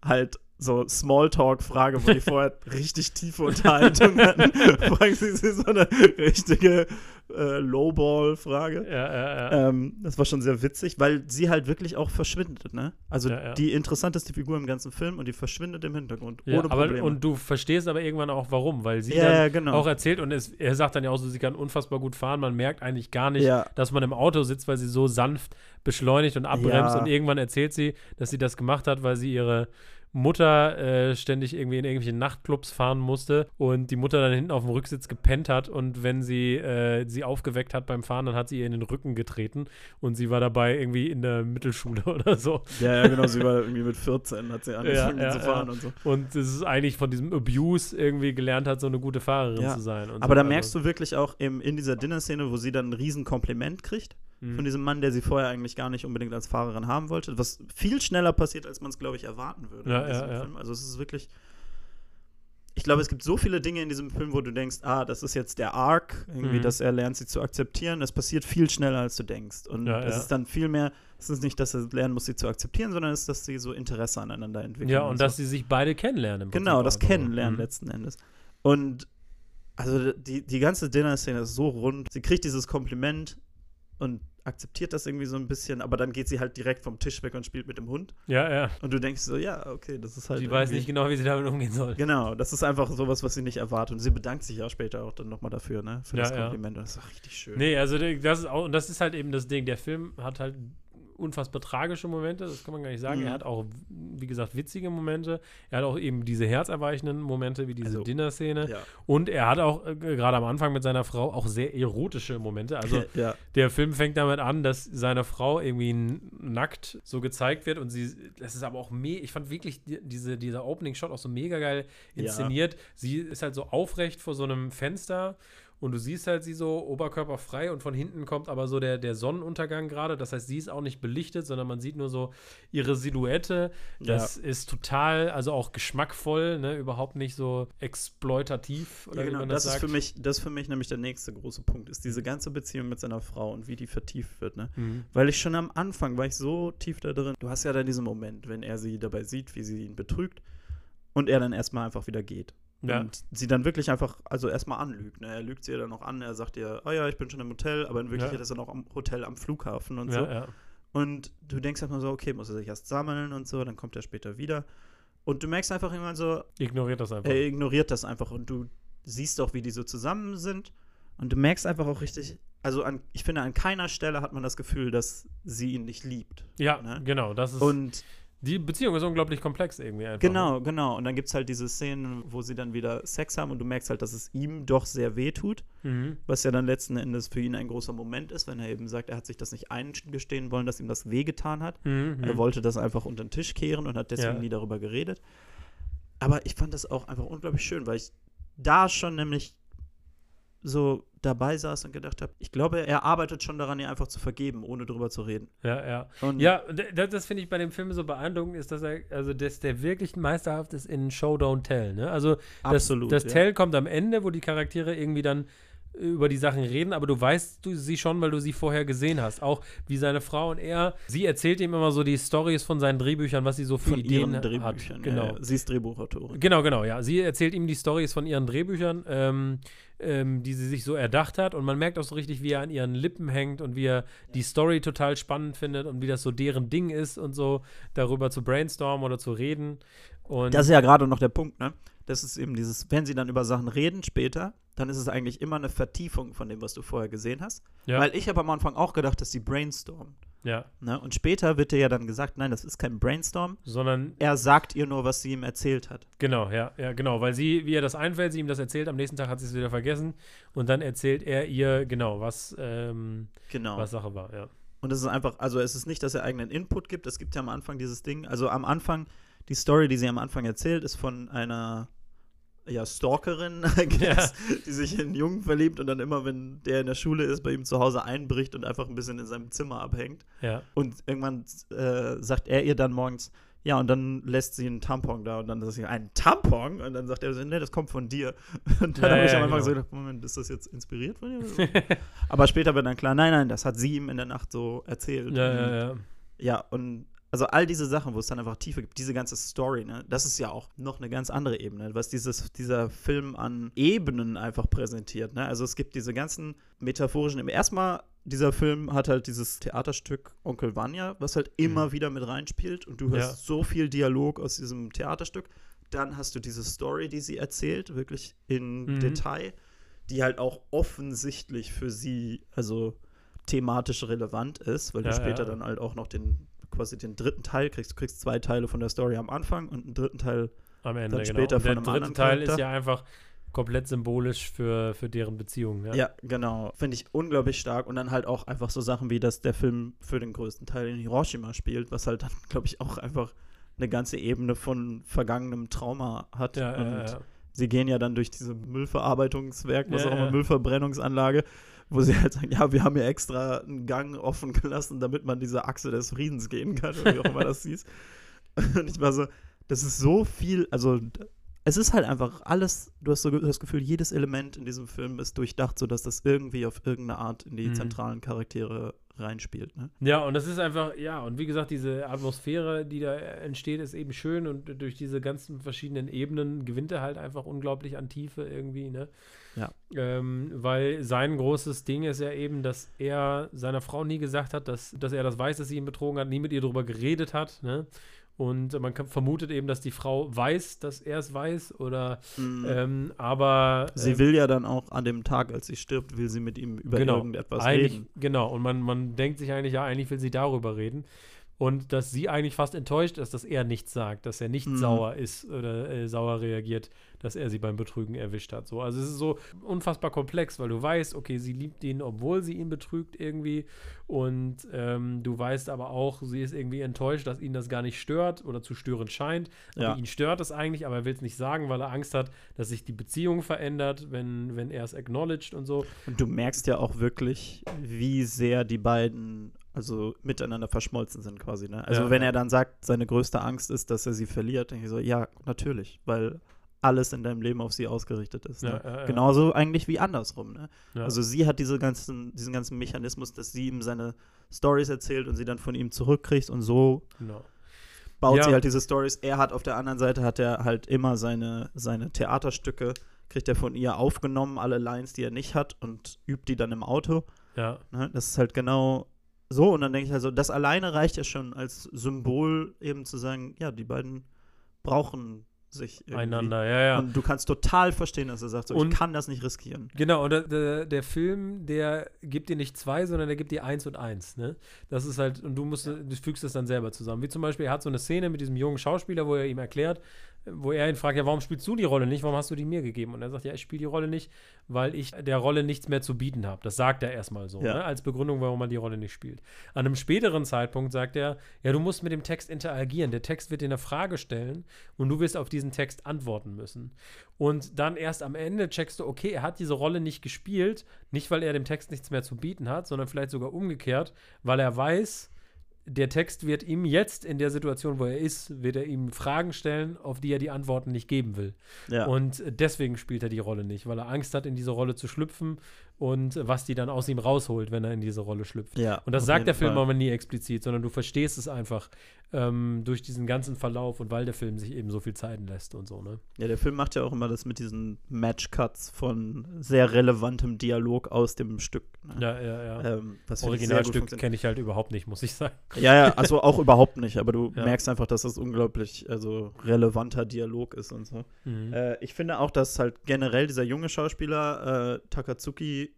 halt so Smalltalk-Frage, wo die vorher richtig tiefe Unterhaltung hatten. Fragen sie sie so eine richtige äh, Lowball-Frage. Ja, ja, ja. Ähm, das war schon sehr witzig, weil sie halt wirklich auch verschwindet, ne? Also Ja, ja. die interessanteste Figur im ganzen Film und die verschwindet im Hintergrund, ja ohne aber, Probleme. und du verstehst aber irgendwann auch, warum, weil sie ja, dann genau. auch erzählt und es, er sagt dann ja auch so, sie kann unfassbar gut fahren. Man merkt eigentlich gar nicht, dass man im Auto sitzt, weil sie so sanft beschleunigt und abbremst. Und irgendwann erzählt sie, dass sie das gemacht hat, weil sie ihre Mutter äh, ständig irgendwie in irgendwelche Nachtclubs fahren musste und die Mutter dann hinten auf dem Rücksitz gepennt hat und wenn sie äh, sie aufgeweckt hat beim Fahren, dann hat sie ihr in den Rücken getreten und sie war dabei irgendwie in der Mittelschule oder so. ja, ja, genau, sie war irgendwie mit 14, hat sie angefangen ja, zu fahren ja. und so. Und es ist eigentlich von diesem Abuse irgendwie gelernt hat, so eine gute Fahrerin Ja. zu sein. Aber so. da Also, merkst du wirklich auch im, in dieser Dinner-Szene, wo sie dann ein riesen Kompliment kriegt Mhm. von diesem Mann, der sie vorher eigentlich gar nicht unbedingt als Fahrerin haben wollte, was viel schneller passiert, als man es, glaube ich, erwarten würde Ja, in diesem ja, ja. Film. Also es ist wirklich ich glaube, es gibt so viele Dinge in diesem Film, wo du denkst, ah, das ist jetzt der Arc, irgendwie, Mhm. dass er lernt, sie zu akzeptieren. Das passiert viel schneller, als du denkst. Und es ist dann viel mehr, es ist nicht, dass er lernen muss, sie zu akzeptieren, sondern es ist, dass sie so Interesse aneinander entwickeln. Ja, und dass so. sie sich beide kennenlernen. Genau, das einfach. Kennenlernen Mhm. letzten Endes. Und also die, die ganze Dinner-Szene ist so rund. Sie kriegt dieses Kompliment und akzeptiert das irgendwie so ein bisschen, aber dann geht sie halt direkt vom Tisch weg und spielt mit dem Hund. Ja, ja. Und du denkst so, ja, okay, das ist halt. Sie weiß nicht genau, wie sie damit umgehen soll. Genau, das ist einfach sowas, was sie nicht erwartet. Und sie bedankt sich ja später auch dann nochmal dafür, ne? Für Ja, das ja. Kompliment. Und das ist auch richtig schön. Nee, also das ist auch, und das ist halt eben das Ding. Der Film hat halt unfassbar tragische Momente, das kann man gar nicht sagen. Mhm. Er hat auch, wie gesagt, witzige Momente. Er hat auch eben diese herzerweichenden Momente, wie diese Also, Dinner-Szene. Ja. Und er hat auch äh, gerade am Anfang mit seiner Frau auch sehr erotische Momente. Also ja. der Film fängt damit an, dass seine Frau irgendwie nackt so gezeigt wird und sie, das ist aber auch me ich fand wirklich die, diese, dieser Opening-Shot auch so mega geil inszeniert. Sie ist halt so aufrecht vor so einem Fenster und du siehst halt sie so oberkörperfrei und von hinten kommt aber so der, der Sonnenuntergang gerade. Das heißt, sie ist auch nicht belichtet, sondern man sieht nur so ihre Silhouette. Das ist total, also auch geschmackvoll, ne? überhaupt nicht so exploitativ oder Ja, genau. Das, das, ist für mich, das ist für mich nämlich der nächste große Punkt, ist diese ganze Beziehung mit seiner Frau und wie die vertieft wird, ne? Mhm. Weil ich schon am Anfang war ich so tief da drin. Du hast ja dann diesen Moment, wenn er sie dabei sieht, wie sie ihn betrügt und er dann erstmal einfach wieder geht. Ja. Und sie dann wirklich einfach, also erstmal anlügt. Ne? Er lügt sie ja dann noch an, er sagt ihr, oh ja, ich bin schon im Hotel, aber in Wirklichkeit Ja. ist er noch am Hotel am Flughafen und ja, so. ja. Und du denkst erstmal so, okay, muss er sich erst sammeln und so, dann kommt er später wieder. Und du merkst einfach irgendwann so, Ignoriert das einfach. er ignoriert das einfach und du siehst auch, wie die so zusammen sind. Und du merkst einfach auch richtig, also an, ich finde, an keiner Stelle hat man das Gefühl, dass sie ihn nicht liebt. Ja, Ne? genau. Das ist, Und die Beziehung ist unglaublich komplex irgendwie einfach. genau, genau. Und dann gibt es halt diese Szenen, wo sie dann wieder Sex haben und du merkst halt, dass es ihm doch sehr weh tut. Mhm. Was ja dann letzten Endes für ihn ein großer Moment ist, wenn er eben sagt, er hat sich das nicht eingestehen wollen, dass ihm das wehgetan hat. Mhm. Er wollte das einfach unter den Tisch kehren und hat deswegen Ja. nie darüber geredet. Aber ich fand das auch einfach unglaublich schön, weil ich da schon nämlich so dabei saß und gedacht habe, ich glaube, er arbeitet schon daran, ihr einfach zu vergeben, ohne drüber zu reden. Ja, ja. Und Ja, das, das finde ich bei dem Film so beeindruckend, ist, dass er, also dass der wirklich meisterhaft ist in Show Don't Tell. Ne? Also das, absolut. das ja. Tell kommt am Ende, wo die Charaktere irgendwie dann über die Sachen reden, aber du weißt du sie schon, weil du sie vorher gesehen hast. Auch wie seine Frau und er, sie erzählt ihm immer so die Stories von seinen Drehbüchern, was sie so für von Ideen ihren Drehbüchern. hat. Genau. Ja. Sie ist Drehbuchautorin. Genau, genau, ja. Sie erzählt ihm die Stories von ihren Drehbüchern, ähm, ähm, die sie sich so erdacht hat. Und man merkt auch so richtig, wie er an ihren Lippen hängt und wie er die Story total spannend findet und wie das so deren Ding ist und so, darüber zu brainstormen oder zu reden. Und Das ist ja gerade noch der Punkt, ne? Das ist eben dieses, wenn sie dann über Sachen reden später, dann ist es eigentlich immer eine Vertiefung von dem, was du vorher gesehen hast. ja, Weil ich habe am Anfang auch gedacht, dass sie brainstormen. ja, Ne? Und später wird dir ja dann gesagt, nein, das ist kein Brainstorm. sondern Er sagt ihr nur, was sie ihm erzählt hat. Genau, ja, ja, genau, weil sie, wie ihr das einfällt, sie ihm das erzählt, am nächsten Tag hat sie es wieder vergessen und dann erzählt er ihr, genau, was, ähm, Genau. was Sache war, ja. Und es ist einfach, also es ist nicht, dass er eigenen Input gibt. Es gibt ja am Anfang dieses Ding. Also am Anfang, die Story, die sie am Anfang erzählt, ist von einer ja, Stalkerin, guess, die sich in einen Jungen verliebt und dann immer, wenn der in der Schule ist, bei ihm zu Hause einbricht und einfach ein bisschen in seinem Zimmer abhängt. Ja, Und irgendwann äh, sagt er ihr dann morgens, ja, und dann lässt sie einen Tampon da und dann sagt sie, ein Tampon? Und dann sagt er so, nee, das kommt von dir. Und dann Ja, habe ich ja, am Anfang genau. so gedacht, Moment, ist das jetzt inspiriert von dir? Aber später wird dann klar, nein, nein, das hat sie ihm in der Nacht so erzählt. ja, Und, ja, ja. ja, und also all diese Sachen, wo es dann einfach Tiefe gibt, diese ganze Story, ne, das ist ja auch noch eine ganz andere Ebene, was dieses, dieser Film an Ebenen einfach präsentiert. Ne? Also es gibt diese ganzen metaphorischen, erstmal, dieser Film hat halt dieses Theaterstück Onkel Vanya, was halt immer wieder mit reinspielt und du hörst Ja. so viel Dialog aus diesem Theaterstück. Dann hast du diese Story, die sie erzählt, wirklich in Mhm. Detail, die halt auch offensichtlich für sie, also thematisch relevant ist, weil Ja, du später ja. dann halt auch noch den quasi den dritten Teil kriegst. Du kriegst zwei Teile von der Story am Anfang und einen dritten Teil. Am Ende, Dann genau. später und der dritte Teil ist Charakter. ja einfach komplett symbolisch für, für deren Beziehung, ja. Ja, genau. Finde ich unglaublich stark. Und dann halt auch einfach so Sachen wie, dass der Film für den größten Teil in Hiroshima spielt, was halt dann, glaube ich, auch einfach eine ganze Ebene von vergangenem Trauma hat. Ja, und ja, ja. sie gehen ja dann durch diese Müllverarbeitungswerk, was auch immer. Müllverbrennungsanlage, wo sie halt sagen, ja, wir haben hier extra einen Gang offen gelassen, damit man diese Achse des Friedens gehen kann, oder wie auch immer das hieß. Und ich war so, das ist so viel, also es ist halt einfach alles, du hast so das Gefühl, jedes Element in diesem Film ist durchdacht, sodass das irgendwie auf irgendeine Art in die Mhm. zentralen Charaktere reinspielt. Ne? Ja, und das ist einfach, ja, und wie gesagt, diese Atmosphäre, die da entsteht, ist eben schön und durch diese ganzen verschiedenen Ebenen gewinnt er halt einfach unglaublich an Tiefe irgendwie, ne? Ja. Ähm, weil sein großes Ding ist ja eben, dass er seiner Frau nie gesagt hat, dass, dass er das weiß, dass sie ihn betrogen hat, nie mit ihr darüber geredet hat, ne? Und man kann, vermutet eben, dass die Frau weiß, dass er es weiß, oder ähm, aber Sie äh, will ja dann auch an dem Tag, als sie stirbt, will sie mit ihm über Genau. irgendetwas eigentlich, reden. Genau, und man, man denkt sich eigentlich, ja, eigentlich will sie darüber reden. Und dass sie eigentlich fast enttäuscht ist, dass er nichts sagt, dass er nicht Mhm. sauer ist oder äh, sauer reagiert, dass er sie beim Betrügen erwischt hat. So, also es ist so unfassbar komplex, weil du weißt, okay, sie liebt ihn, obwohl sie ihn betrügt irgendwie. Und ähm, du weißt aber auch, sie ist irgendwie enttäuscht, dass ihn das gar nicht stört oder zu stören scheint. Aber Ja. ihn stört es eigentlich, aber er will es nicht sagen, weil er Angst hat, dass sich die Beziehung verändert, wenn, wenn er es acknowledged und so. Und du merkst ja auch wirklich, wie sehr die beiden also miteinander verschmolzen sind quasi. Ne? Also Ja, wenn ja. er dann sagt, seine größte Angst ist, dass er sie verliert, denke ich so, ja, natürlich, weil alles in deinem Leben auf sie ausgerichtet ist. Ne? Ja. Genauso eigentlich wie andersrum. Ne? Also sie hat diese ganzen, diesen ganzen Mechanismus, dass sie ihm seine Stories erzählt und sie dann von ihm zurückkriegt und so genau. baut sie halt diese Stories. Er hat auf der anderen Seite hat er halt immer seine, seine Theaterstücke, kriegt er von ihr aufgenommen, alle Lines, die er nicht hat und übt die dann im Auto. Ja, Ne? Das ist halt genau so. Und dann denke ich also, das alleine reicht ja schon als Symbol eben zu sagen, ja, die beiden brauchen sich irgendwie. Einander, ja, ja. Und du kannst total verstehen, dass er sagt, so, Und- ich kann das nicht riskieren. Genau, und der, der, Film, der gibt dir nicht zwei, sondern der gibt dir eins und eins, ne? Das ist halt, und du musst, du fügst es dann selber zusammen. Wie zum Beispiel, er hat so eine Szene mit diesem jungen Schauspieler, wo er ihm erklärt, wo er ihn fragt, ja, warum spielst du die Rolle nicht? Warum hast du die mir gegeben? Und er sagt, ja, ich spiele die Rolle nicht, weil ich der Rolle nichts mehr zu bieten habe. Das sagt er erstmal so, Ja. ne? als Begründung, warum man die Rolle nicht spielt. An einem späteren Zeitpunkt sagt er, ja, du musst mit dem Text interagieren. Der Text wird dir eine Frage stellen und du wirst auf diesen Text antworten müssen. Und dann erst am Ende checkst du, okay, er hat diese Rolle nicht gespielt, nicht weil er dem Text nichts mehr zu bieten hat, sondern vielleicht sogar umgekehrt, weil er weiß, der Text wird ihm jetzt in der Situation, wo er ist, wird er ihm Fragen stellen, auf die er die Antworten nicht geben will. Ja. Und deswegen spielt er die Rolle nicht, weil er Angst hat, in diese Rolle zu schlüpfen und was die dann aus ihm rausholt, wenn er in diese Rolle schlüpft. ja, Und das sagt der Film Fall. aber nie explizit, sondern du verstehst es einfach ähm, durch diesen ganzen Verlauf und weil der Film sich eben so viel Zeit lässt und so, ne? Ja, der Film macht ja auch immer das mit diesen Match-Cuts von sehr relevantem Dialog aus dem Stück. Ne? Ja, ja, ja. Ähm, Originalstück kenne ich halt überhaupt nicht, muss ich sagen. Ja, ja, also auch überhaupt nicht, aber du Ja. merkst einfach, dass das unglaublich also relevanter Dialog ist und so. Mhm. Äh, ich finde auch, dass halt generell dieser junge Schauspieler äh, Takatsuki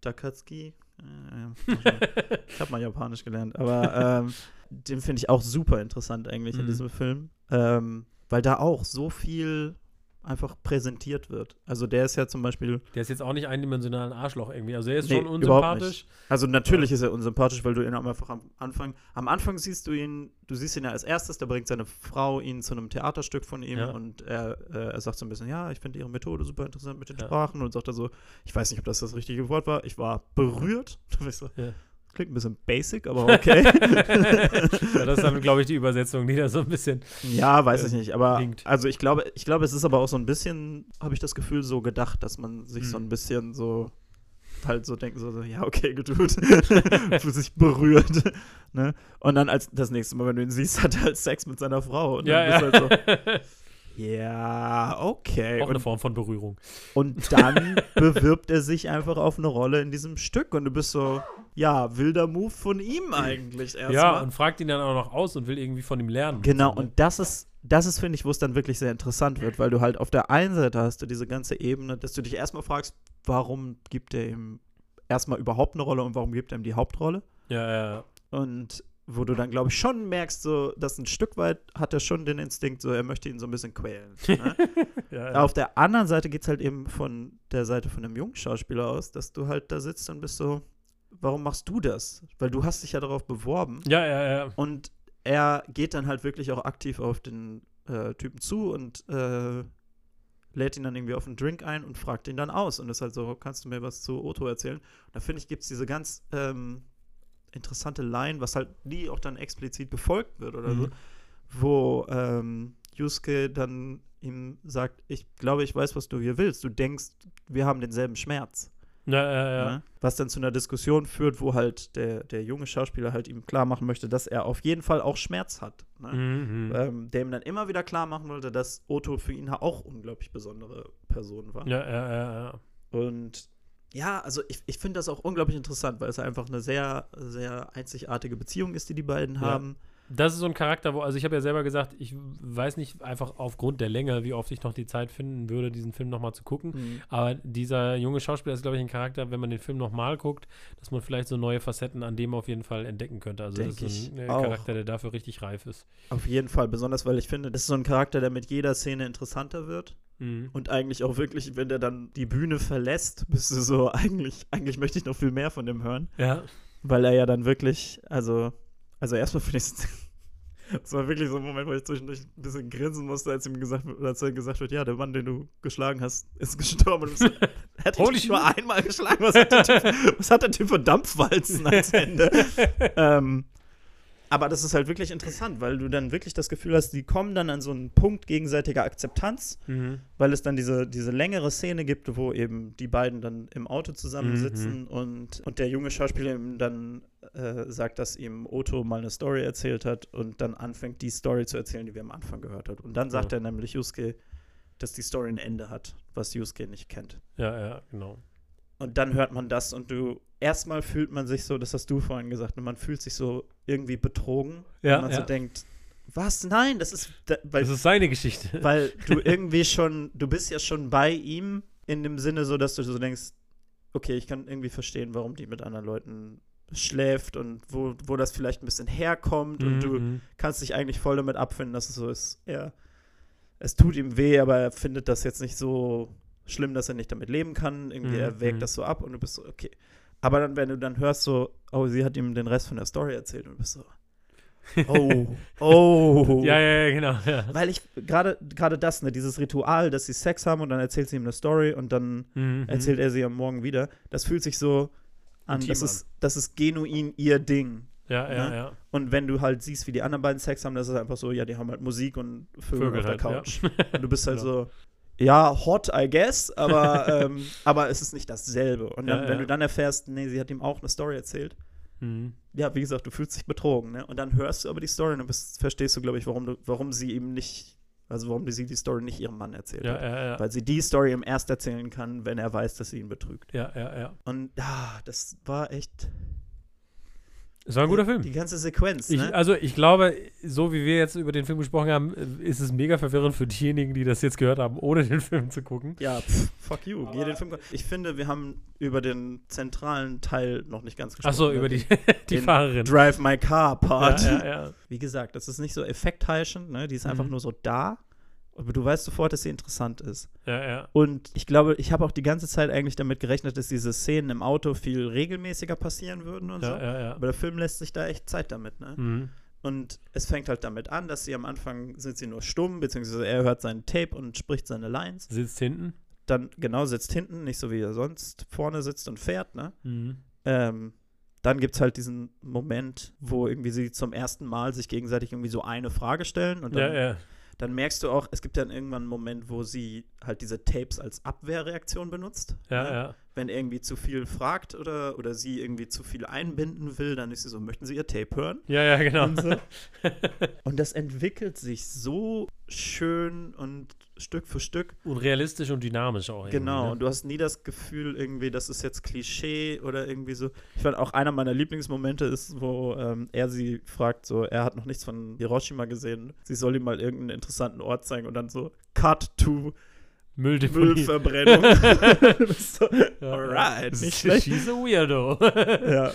Takatsuki, äh, ich habe mal Japanisch gelernt, aber ähm, den finde ich auch super interessant eigentlich in Mhm. diesem Film, ähm, weil da auch so viel einfach präsentiert wird. Also der ist ja zum Beispiel Der ist jetzt auch nicht eindimensional ein Arschloch irgendwie. Also er ist Nee, schon unsympathisch. Also natürlich ist er unsympathisch, weil du ihn einfach am Anfang, am Anfang siehst du ihn, du siehst ihn ja als erstes, da bringt seine Frau ihn zu einem Theaterstück von ihm Ja. und er, äh, er sagt so ein bisschen, ja, ich finde ihre Methode super interessant mit den Ja. Sprachen und sagt er so, ich weiß nicht, ob das das richtige Wort war, ich war berührt. Klingt ein bisschen basic, aber okay. ja, das ist dann, glaube ich, die Übersetzung, die da so ein bisschen. ja, weiß ich nicht, aber Winkt. also ich glaube, ich glaube, es ist aber auch so ein bisschen, habe ich das Gefühl, so gedacht, dass man sich Mhm. so ein bisschen so halt so denken, so, so ja, okay, gut, fühlt sich berührt. ne? Und dann als das nächste Mal, wenn du ihn siehst, hat er halt Sex mit seiner Frau. Und Ja, dann bist halt so, ja, okay. Auch eine Und, Form von Berührung. und dann bewirbt er sich einfach auf eine Rolle in diesem Stück und du bist so, ja, wilder Move von ihm eigentlich erstmal. Ja, und fragt ihn dann auch noch aus und will irgendwie von ihm lernen. Genau, So, ne? und das ist, das ist, finde ich, wo es dann wirklich sehr interessant wird, weil du halt auf der einen Seite hast du diese ganze Ebene, dass du dich erstmal fragst, warum gibt er ihm erstmal überhaupt eine Rolle und warum gibt er ihm die Hauptrolle? Ja, ja, ja. Und wo du dann, glaube ich, schon merkst, so, dass ein Stück weit hat er schon den Instinkt, so, er möchte ihn so ein bisschen quälen. Ne? ja, ja. Auf der anderen Seite geht es halt eben von der Seite von einem jungen Schauspieler aus, dass du halt da sitzt und bist so, warum machst du das? Weil du hast dich ja darauf beworben. ja, ja, ja. Und er geht dann halt wirklich auch aktiv auf den äh, Typen zu und äh, lädt ihn dann irgendwie auf einen Drink ein und fragt ihn dann aus. Und ist halt so, kannst du mir was zu Otto erzählen? Und da finde ich, gibt es diese ganz ähm, interessante Line, was halt nie auch dann explizit befolgt wird oder so, Mhm. wo ähm, Yusuke dann ihm sagt, ich glaube, ich weiß, was du hier willst. Du denkst, wir haben denselben Schmerz. Ja, ja, ja. Ne? Was dann zu einer Diskussion führt, wo halt der, der junge Schauspieler halt ihm klar machen möchte, dass er auf jeden Fall auch Schmerz hat. Ne? Mhm. Ähm, der ihm dann immer wieder klar machen wollte, dass Otto für ihn auch unglaublich besondere Person war. Ja, ja, ja, ja. Und ja, also ich, ich finde das auch unglaublich interessant, weil es einfach eine sehr, sehr einzigartige Beziehung ist, die die beiden Ja. haben. Das ist so ein Charakter, wo, also ich habe ja selber gesagt, ich weiß nicht einfach aufgrund der Länge, wie oft ich noch die Zeit finden würde, diesen Film nochmal zu gucken. Mhm. Aber dieser junge Schauspieler ist, glaube ich, ein Charakter, wenn man den Film nochmal guckt, dass man vielleicht so neue Facetten an dem auf jeden Fall entdecken könnte. Also Denk das ist ein äh. Charakter, der dafür richtig reif ist. Auf jeden Fall, besonders weil ich finde, das ist so ein Charakter, der mit jeder Szene interessanter wird. Mhm. Und eigentlich auch wirklich, wenn der dann die Bühne verlässt, bist du so, eigentlich, eigentlich möchte ich noch viel mehr von dem hören. Ja. Weil er ja dann wirklich, also, also erstmal finde ich es war wirklich so ein Moment, wo ich zwischendurch ein bisschen grinsen musste, als ihm gesagt, wird- als er gesagt wird, ja, der Mann, den du geschlagen hast, ist gestorben. Und ich so, hat Holy dich nur einmal geschlagen. Was hat, der typ, was hat der Typ für Dampfwalzen als Ende? ähm, aber das ist halt wirklich interessant, weil du dann wirklich das Gefühl hast, die kommen dann an so einen Punkt gegenseitiger Akzeptanz, Mhm. weil es dann diese, diese längere Szene gibt, wo eben die beiden dann im Auto zusammensitzen Mhm. und, und der junge Schauspieler ihm dann äh, sagt, dass ihm Otto mal eine Story erzählt hat und dann anfängt, die Story zu erzählen, die wir am Anfang gehört haben. Und dann sagt Ja. er nämlich Yusuke, dass die Story ein Ende hat, was Yusuke nicht kennt. Ja, ja, genau. Und dann hört man das und du, erstmal fühlt man sich so, das hast du vorhin gesagt, ne, man fühlt sich so irgendwie betrogen. Ja, wenn man ja. so denkt, Was? Nein, das ist, da, weil, Das ist seine Geschichte. weil du irgendwie schon, du bist ja schon bei ihm in dem Sinne so, dass du so denkst, okay, ich kann irgendwie verstehen, warum die mit anderen Leuten schläft und wo, wo das vielleicht ein bisschen herkommt und du Mhm. kannst dich eigentlich voll damit abfinden, dass es so ist, er, es tut ihm weh, aber er findet das jetzt nicht so schlimm, dass er nicht damit leben kann. Irgendwie, Mhm, er wägt mhm. das so ab und du bist so, okay. Aber dann, wenn du dann hörst, so, oh, sie hat ihm den Rest von der Story erzählt und du bist so, oh, oh. Ja, ja, ja, genau. Ja. Weil ich gerade gerade das, ne, dieses Ritual, dass sie Sex haben und dann erzählt sie ihm eine Story und dann Mhm. erzählt er sie am Morgen wieder, das fühlt sich so an, das ist, das ist genuin ihr Ding. Ja, ja, ne? ja. Und wenn du halt siehst, wie die anderen beiden Sex haben, das ist einfach so, ja, die haben halt Musik und Vögel, Vögel auf der halt, ja. Couch. Und du bist halt Genau. so, ja, hot, I guess, aber, ähm, aber es ist nicht dasselbe. Und dann, Ja, wenn ja. du dann erfährst, nee, sie hat ihm auch eine Story erzählt, Mhm. ja, wie gesagt, du fühlst dich betrogen, ne? Und dann hörst du aber die Story und dann bist, verstehst du, glaube ich, warum, du, warum sie ihm nicht, also warum sie die Story nicht ihrem Mann erzählt Ja, hat. ja, ja. Weil sie die Story ihm erst erzählen kann, wenn er weiß, dass sie ihn betrügt. Ja, ja, ja. Und ja, das war echt Es war ein guter Film. die ganze Sequenz, Ich, ne? also ich glaube, so wie wir jetzt über den Film gesprochen haben, ist es mega verwirrend für diejenigen, die das jetzt gehört haben, ohne den Film zu gucken. Ja, pff, fuck you. Geh den Film. Ich finde, wir haben über den zentralen Teil noch nicht ganz gesprochen. Achso, ne? über die, die Den Fahrerin. Drive My Car Part. Ja, ja, ja. Wie gesagt, das ist nicht so effektheischend, ne? Die ist einfach Mhm. nur so da. Aber du weißt sofort, dass sie interessant ist. ja, ja. Und ich glaube, ich habe auch die ganze Zeit eigentlich damit gerechnet, dass diese Szenen im Auto viel regelmäßiger passieren würden und so. Ja, ja, ja. Aber der Film lässt sich da echt Zeit damit, ne? Mhm. Und es fängt halt damit an, dass sie am Anfang sind sie nur stumm, beziehungsweise er hört seinen Tape und spricht seine Lines. Sitzt hinten. Dann genau sitzt hinten, nicht so wie er sonst vorne sitzt und fährt, ne? Mhm. Ähm, dann gibt es halt diesen Moment, wo irgendwie sie zum ersten Mal sich gegenseitig irgendwie so eine Frage stellen und dann, Ja, ja. Dann merkst du auch, es gibt dann irgendwann einen Moment, wo sie halt diese Tapes als Abwehrreaktion benutzt. Ja, ne? ja. Wenn irgendwie zu viel fragt oder, oder sie irgendwie zu viel einbinden will, dann ist sie so, möchten sie ihr Tape hören? Ja, ja, genau. Und, so. und das entwickelt sich so schön und Stück für Stück. Und realistisch und dynamisch auch. Genau, Ne? und du hast nie das Gefühl, irgendwie, das ist jetzt Klischee oder irgendwie so. Ich fand auch einer meiner Lieblingsmomente ist, wo ähm, er sie fragt, so, er hat noch nichts von Hiroshima gesehen, sie soll ihm mal irgendeinen interessanten Ort zeigen und dann so, Cut to Mülldeponie. Müllverbrennung. So, Ja, Alright, nicht schlecht. She's a weirdo. ja.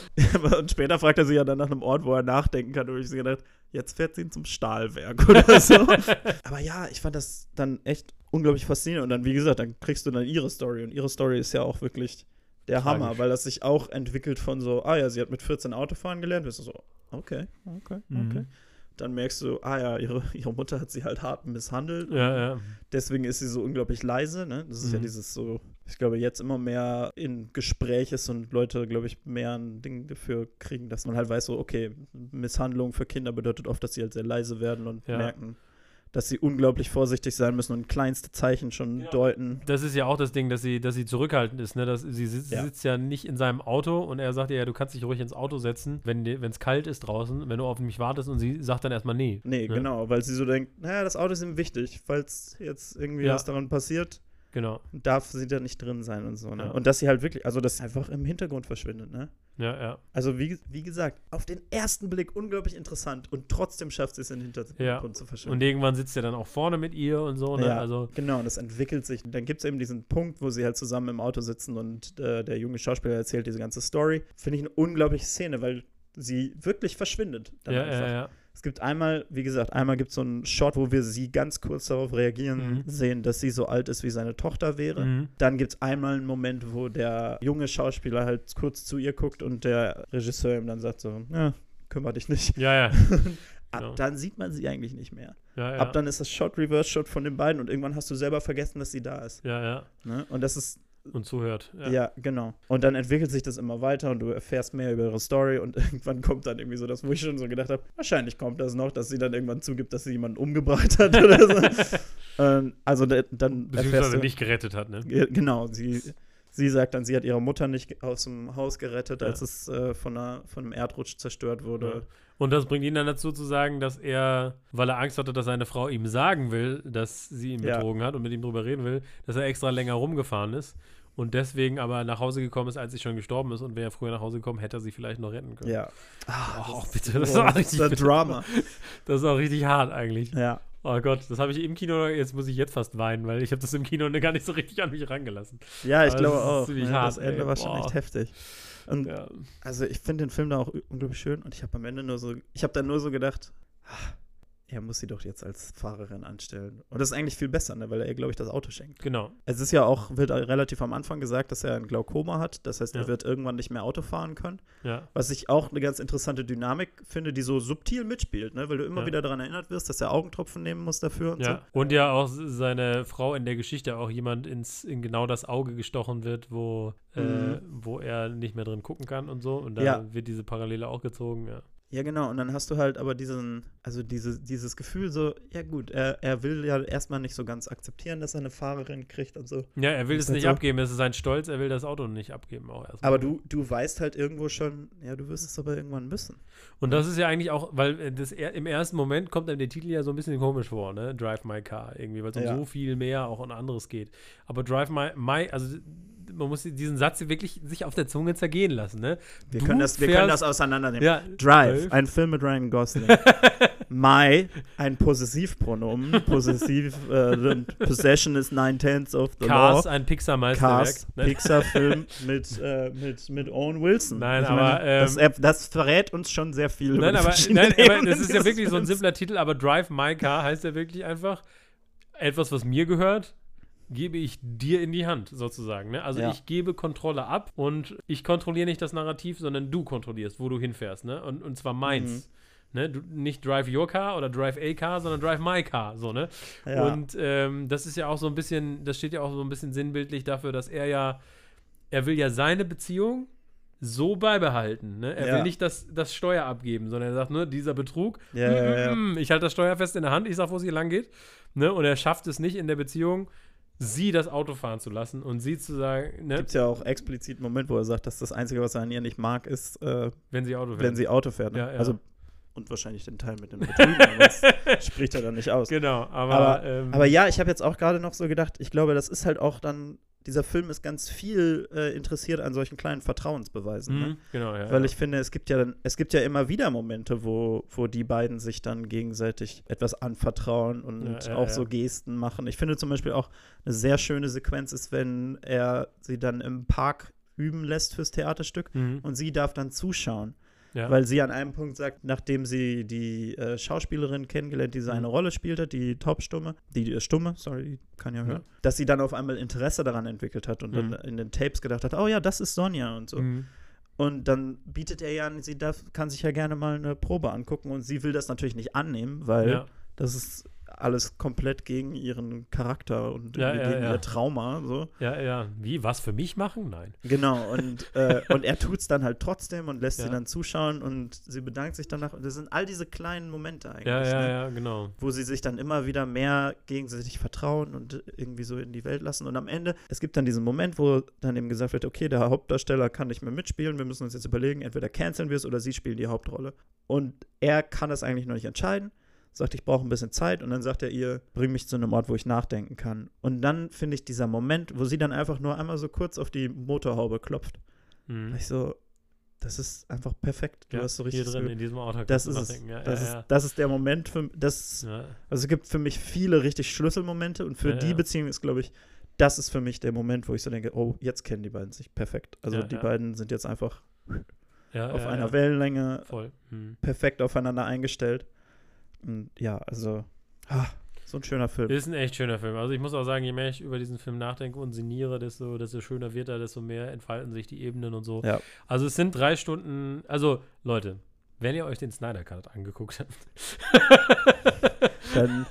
Und später fragt er sich ja dann nach einem Ort, wo er nachdenken kann. Und ich so gedacht, jetzt fährt sie ihn zum Stahlwerk oder so. Aber ja, ich fand das dann echt unglaublich faszinierend. Und dann, wie gesagt, dann kriegst du dann ihre Story. Und ihre Story ist ja auch wirklich der Tragisch. Hammer, weil das sich auch entwickelt von so, ah ja, sie hat mit 14 Autofahren gelernt. Bist du so, okay, okay, okay. Mhm. Dann merkst du, ah ja, ihre, ihre Mutter hat sie halt hart misshandelt. ja, ja. Deswegen ist sie so unglaublich leise. Ne? Das ist ja Mhm. dieses so, ich glaube, jetzt immer mehr in Gespräch ist und Leute, glaube ich, mehr ein Ding dafür kriegen, dass man halt weiß, so, okay, Misshandlung für Kinder bedeutet oft, dass sie halt sehr leise werden und Ja. merken, dass sie unglaublich vorsichtig sein müssen und kleinste Zeichen schon Ja. deuten. Das ist ja auch das Ding, dass sie, dass sie zurückhaltend ist. Ne? Dass sie sitzt, Ja. sitzt ja nicht in seinem Auto und er sagt ihr, ja, du kannst dich ruhig ins Auto setzen, wenn es kalt ist draußen, wenn du auf mich wartest und sie sagt dann erstmal nee. Nee, Ne? genau, weil sie so denkt, naja, das Auto ist ihm wichtig, falls jetzt irgendwie Ja. was daran passiert, Genau. darf sie da nicht drin sein und so. Ne? Ja. Und dass sie halt wirklich, also dass sie einfach im Hintergrund verschwindet, ne? Ja, ja. Also wie, wie gesagt, auf den ersten Blick unglaublich interessant und trotzdem schafft sie es in den Hintergrund Ja. zu Und verschwinden. irgendwann sitzt er dann auch vorne mit ihr und so. Ne? ja, Also, genau, und das entwickelt sich. Dann gibt es eben diesen Punkt, wo sie halt zusammen im Auto sitzen und äh, der junge Schauspieler erzählt diese ganze Story. Finde ich eine unglaubliche Szene, weil sie wirklich verschwindet. Ja, einfach. ja, ja. Es gibt einmal, wie gesagt, einmal gibt es so einen Shot, wo wir sie ganz kurz darauf reagieren Mhm. sehen, dass sie so alt ist, wie seine Tochter wäre. Mhm. Dann gibt es einmal einen Moment, wo der junge Schauspieler halt kurz zu ihr guckt und der Regisseur ihm dann sagt so, ja, kümmere dich nicht. Ja, ja. Ab Genau. dann sieht man sie eigentlich nicht mehr. Ja, ja. Ab dann ist das Shot, Reverse-Shot von den beiden und irgendwann hast du selber vergessen, dass sie da ist. ja, ja. Ne? Und das ist, Und zuhört. ja. Ja. genau. Und dann entwickelt sich das immer weiter und du erfährst mehr über ihre Story und irgendwann kommt dann irgendwie so das, wo ich schon so gedacht habe, wahrscheinlich kommt das noch, dass sie dann irgendwann zugibt, dass sie jemanden umgebracht hat oder so. ähm, also da, dann Beziehungsweise du, nicht gerettet hat, ne? Ge- Genau, sie, sie sagt dann, sie hat ihre Mutter nicht aus dem Haus gerettet, Ja. als es äh, von, einer, von einem Erdrutsch zerstört wurde. Ja. Und das bringt ihn dann dazu zu sagen, dass er, weil er Angst hatte, dass seine Frau ihm sagen will, dass sie ihn Ja. betrogen hat und mit ihm drüber reden will, dass er extra länger rumgefahren ist. und deswegen aber nach Hause gekommen ist, als sie schon gestorben ist und wäre er früher nach Hause gekommen, hätte er sie vielleicht noch retten können. Ja. Oh, das, bitte, das ist auch richtig bitter. Drama. Das ist auch richtig hart eigentlich. Ja. Oh Gott, das habe ich im Kino, jetzt muss ich jetzt fast weinen, weil ich habe das im Kino gar nicht so richtig an mich rangelassen. Ja, ich Aber glaube auch. Ne? hart, das Ende ey. war schon Boah. echt heftig. Und Ja. also ich finde den Film da auch unglaublich schön und ich habe am Ende nur so, ich habe dann nur so gedacht, ah, er muss sie doch jetzt als Fahrerin anstellen. Und das ist eigentlich viel besser, ne, weil er ihr, glaube ich, das Auto schenkt. Genau. Es ist ja auch, wird relativ am Anfang gesagt, dass er ein Glaukoma hat. Das heißt, er Ja. wird irgendwann nicht mehr Auto fahren können. Ja. Was ich auch eine ganz interessante Dynamik finde, die so subtil mitspielt, ne? weil du immer Ja. wieder daran erinnert wirst, dass er Augentropfen nehmen muss dafür und Ja. Und ja auch seine Frau in der Geschichte auch jemand ins, in genau das Auge gestochen wird, wo, äh, Mhm. wo er nicht mehr drin gucken kann und so. Und da wird diese Parallele auch gezogen, ja. Ja, genau. Und dann hast du halt aber diesen, also diese, dieses Gefühl so, ja gut, er, er will ja erstmal nicht so ganz akzeptieren, dass er eine Fahrerin kriegt und so. Ja, er will es halt nicht so. abgeben, es ist sein Stolz, er will das Auto nicht abgeben auch erstmal. Aber du, du weißt halt irgendwo schon, ja, du wirst es aber irgendwann müssen. Und das ist ja eigentlich auch, weil äh, das im ersten Moment kommt einem der Titel ja so ein bisschen komisch vor, ne? Drive My Car irgendwie, weil es um Ja. so viel mehr auch und anderes geht. Aber Drive My, my also man muss diesen Satz wirklich sich auf der Zunge zergehen lassen, ne? Wir, Du können das, wir können das auseinandernehmen. Ja, Drive, ein Film mit Ryan Gosling. My, ein Possessivpronomen. Possessiv, äh, Possession is nine tenths of the Cars, law. ein Pixar-Meisterwerk. Cars, ne? Pixar-Film mit, äh, mit, mit Owen Wilson. Nein, Ich aber, ähm, das, er- das verrät uns schon sehr viel Nein, aber, nein, aber das ist ja wirklich so ein simpler Titel, aber Drive My Car heißt ja wirklich einfach, etwas, was mir gehört, gebe ich dir in die Hand, sozusagen. Ne? Also Ja. ich gebe Kontrolle ab und ich kontrolliere nicht das Narrativ, sondern du kontrollierst, wo du hinfährst. Ne? Und, und zwar meins. Mhm. Ne? Du, nicht Drive Your Car oder Drive A Car, sondern Drive My Car. So, ne? Ja. Und ähm, das ist ja auch so ein bisschen, das steht ja auch so ein bisschen sinnbildlich dafür, dass er ja, er will ja seine Beziehung so beibehalten. Ne? Er Ja. will nicht das, das Steuer abgeben, sondern er sagt, ne, dieser Betrug, Ja, ja. mm, mm, ich halte das Steuer fest in der Hand, ich sag, wo es hier lang geht. Ne? Und er schafft es nicht in der Beziehung, sie das Auto fahren zu lassen und sie zu sagen, ne, Gibt ja auch explizit einen Moment, wo er sagt, dass das Einzige, was er an ihr nicht mag, ist, äh, wenn sie Auto fährt. wenn sie Auto fährt. Ne? Ja, ja. Also, und wahrscheinlich den Teil mit dem Betrügen, aber das spricht er dann nicht aus. Genau, aber, Aber- ähm, Aber ja, ich habe jetzt auch gerade noch so gedacht, ich glaube, das ist halt auch dann, dieser Film ist ganz viel äh, interessiert an solchen kleinen Vertrauensbeweisen. mhm, Ne? genau, ja. Weil ja. ich finde, es gibt ja dann, es gibt ja immer wieder Momente, wo, wo die beiden sich dann gegenseitig etwas anvertrauen und Ja, ja, auch so Gesten machen. Ich finde zum Beispiel auch eine sehr schöne Sequenz ist, wenn er sie dann im Park üben lässt fürs Theaterstück mhm, und sie darf dann zuschauen. Ja. Weil sie an einem Punkt sagt, nachdem sie die äh, Schauspielerin kennengelernt, die seine Mhm. Rolle spielte, die Taubstumme, die äh, Stumme, sorry, kann ja Ja. hören, dass sie dann auf einmal Interesse daran entwickelt hat und Mhm. dann in den Tapes gedacht hat, oh ja, das ist Sonja und so. Mhm. Und dann bietet er ja an, sie darf, kann sich ja gerne mal eine Probe angucken und sie will das natürlich nicht annehmen, weil ja. das ist alles komplett gegen ihren Charakter und Ja, gegen ja. ihr Trauma. So. Ja, ja. Wie? Was für mich machen? Nein. Genau, und, äh, und er tut es dann halt trotzdem und lässt sie dann zuschauen und sie bedankt sich danach. Und das sind all diese kleinen Momente eigentlich, Ja, ja, ne? ja, genau. wo sie sich dann immer wieder mehr gegenseitig vertrauen und irgendwie so in die Welt lassen. Und am Ende, es gibt dann diesen Moment, wo dann eben gesagt wird, okay, der Hauptdarsteller kann nicht mehr mitspielen, wir müssen uns jetzt überlegen, entweder canceln wir es oder sie spielen die Hauptrolle. Und er kann das eigentlich noch nicht entscheiden, sagt, ich brauche ein bisschen Zeit und dann sagt er ihr, bring mich zu einem Ort, wo ich nachdenken kann. Und dann finde ich dieser Moment, wo sie dann einfach nur einmal so kurz auf die Motorhaube klopft. Mhm. Ich so, das ist einfach perfekt. Du Ja, hast so hier richtig drin das in diesem Auto. das ist es. Ja, das, ja, ist, das ist der Moment für das. Also es gibt für mich viele richtig Schlüsselmomente und für die. Beziehung ist, glaube ich, das ist für mich der Moment, wo ich so denke, oh, jetzt kennen die beiden sich perfekt. Also die beiden sind jetzt einfach auf einer. Wellenlänge Voll. Mhm. perfekt aufeinander eingestellt. Und ja, also ah, so ein schöner Film. Ist ein echt schöner Film. Also ich muss auch sagen, je mehr ich über diesen Film nachdenke und sinniere, desto, desto schöner wird er, desto mehr entfalten sich die Ebenen und so. Ja. Also es sind drei Stunden, also Leute, wenn ihr euch den Snyder Cut angeguckt habt, Dann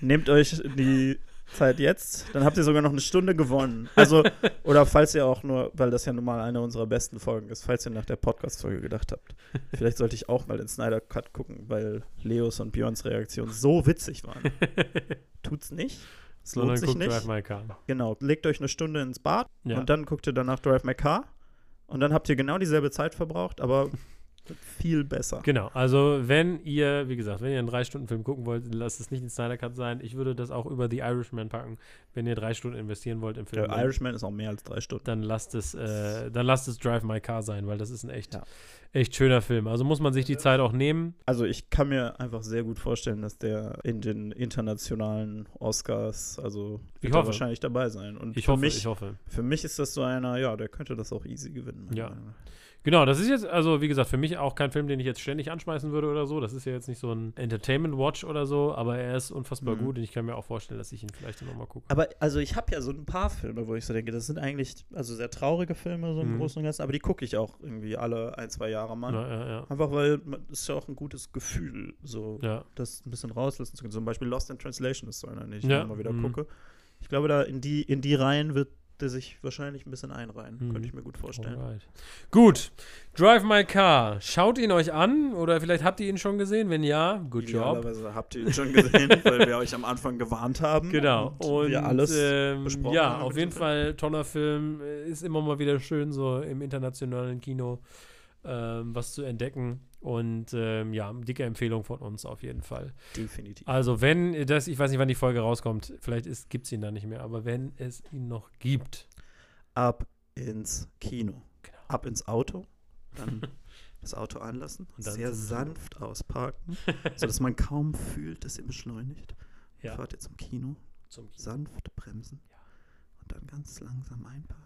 nehmt euch die Zeit jetzt, dann habt ihr sogar noch eine Stunde gewonnen. Also, oder falls ihr auch nur, weil das ja nun mal eine unserer besten Folgen ist, falls ihr nach der Podcast-Folge gedacht habt, vielleicht sollte ich auch mal den Snyder Cut gucken, weil Leos und Björns Reaktion so witzig waren. Tut's nicht. Es lohnt sich guckt Drive nicht. My Car. Genau, legt euch eine Stunde ins Bad Ja. und dann guckt ihr danach Drive My Car und dann habt ihr genau dieselbe Zeit verbraucht, aber Viel besser. Genau, also wenn ihr, wie gesagt, wenn ihr einen Drei-Stunden-Film gucken wollt, lasst es nicht in Snyder Cut sein. Ich würde das auch über The Irishman packen, wenn ihr drei Stunden investieren wollt im Film. Der dann- Irishman ist auch mehr als drei Stunden. dann lasst es, äh, dann lasst es Drive My Car sein, weil das ist ein echt, Ja. echt schöner Film. Also muss man sich die Zeit auch nehmen. Also ich kann mir einfach sehr gut vorstellen, dass der in den internationalen Oscars, also wird er hoffe. wahrscheinlich dabei sein. Und Ich für, hoffe, mich, ich hoffe. für mich ist das so einer, ja, der könnte das auch easy gewinnen. meiner Ja. Meinung nach. Genau, das ist jetzt, also wie gesagt, für mich auch kein Film, den ich jetzt ständig anschmeißen würde oder so. Das ist ja jetzt nicht so ein Entertainment-Watch oder so, aber er ist unfassbar Mhm. gut und ich kann mir auch vorstellen, dass ich ihn vielleicht nochmal gucke. Aber also ich habe ja so ein paar Filme, wo ich so denke, das sind eigentlich also sehr traurige Filme, so im Mhm. Großen und Ganzen, aber die gucke ich auch irgendwie alle ein, zwei Jahre mal. Ja, ja, ja. Einfach weil es ist ja auch ein gutes Gefühl, so das ein bisschen rauslassen zu können. Zum Beispiel Lost in Translation ist so einer, den ich immer wieder mhm. gucke. Ich glaube, da in die, in die Reihen wird der sich wahrscheinlich ein bisschen einreihen. Mhm. Könnte ich mir gut vorstellen. Alright. Gut, Drive My Car. Schaut ihn euch an oder vielleicht habt ihr ihn schon gesehen. Wenn ja, good job. Habt ihr ihn schon gesehen, weil wir euch am Anfang gewarnt haben. Genau. Und, wir alles ähm, besprochen ja, haben auf jeden Fall toller Film. Äh, Ist immer mal wieder schön, so im internationalen Kino was zu entdecken. Und ähm, ja, dicke Empfehlung von uns auf jeden Fall. Definitiv. Also, wenn das, ich weiß nicht, wann die Folge rauskommt, vielleicht gibt es ihn da nicht mehr, aber wenn es ihn noch gibt, Ab ins Kino. Genau. Ab ins Auto. Dann das Auto anlassen. Und sehr sanft ausparken, sodass man kaum fühlt, dass ihr beschleunigt. Ja. Fahrt ihr zum Kino. zum Kino. Sanft bremsen. Ja. Und dann ganz langsam einparken.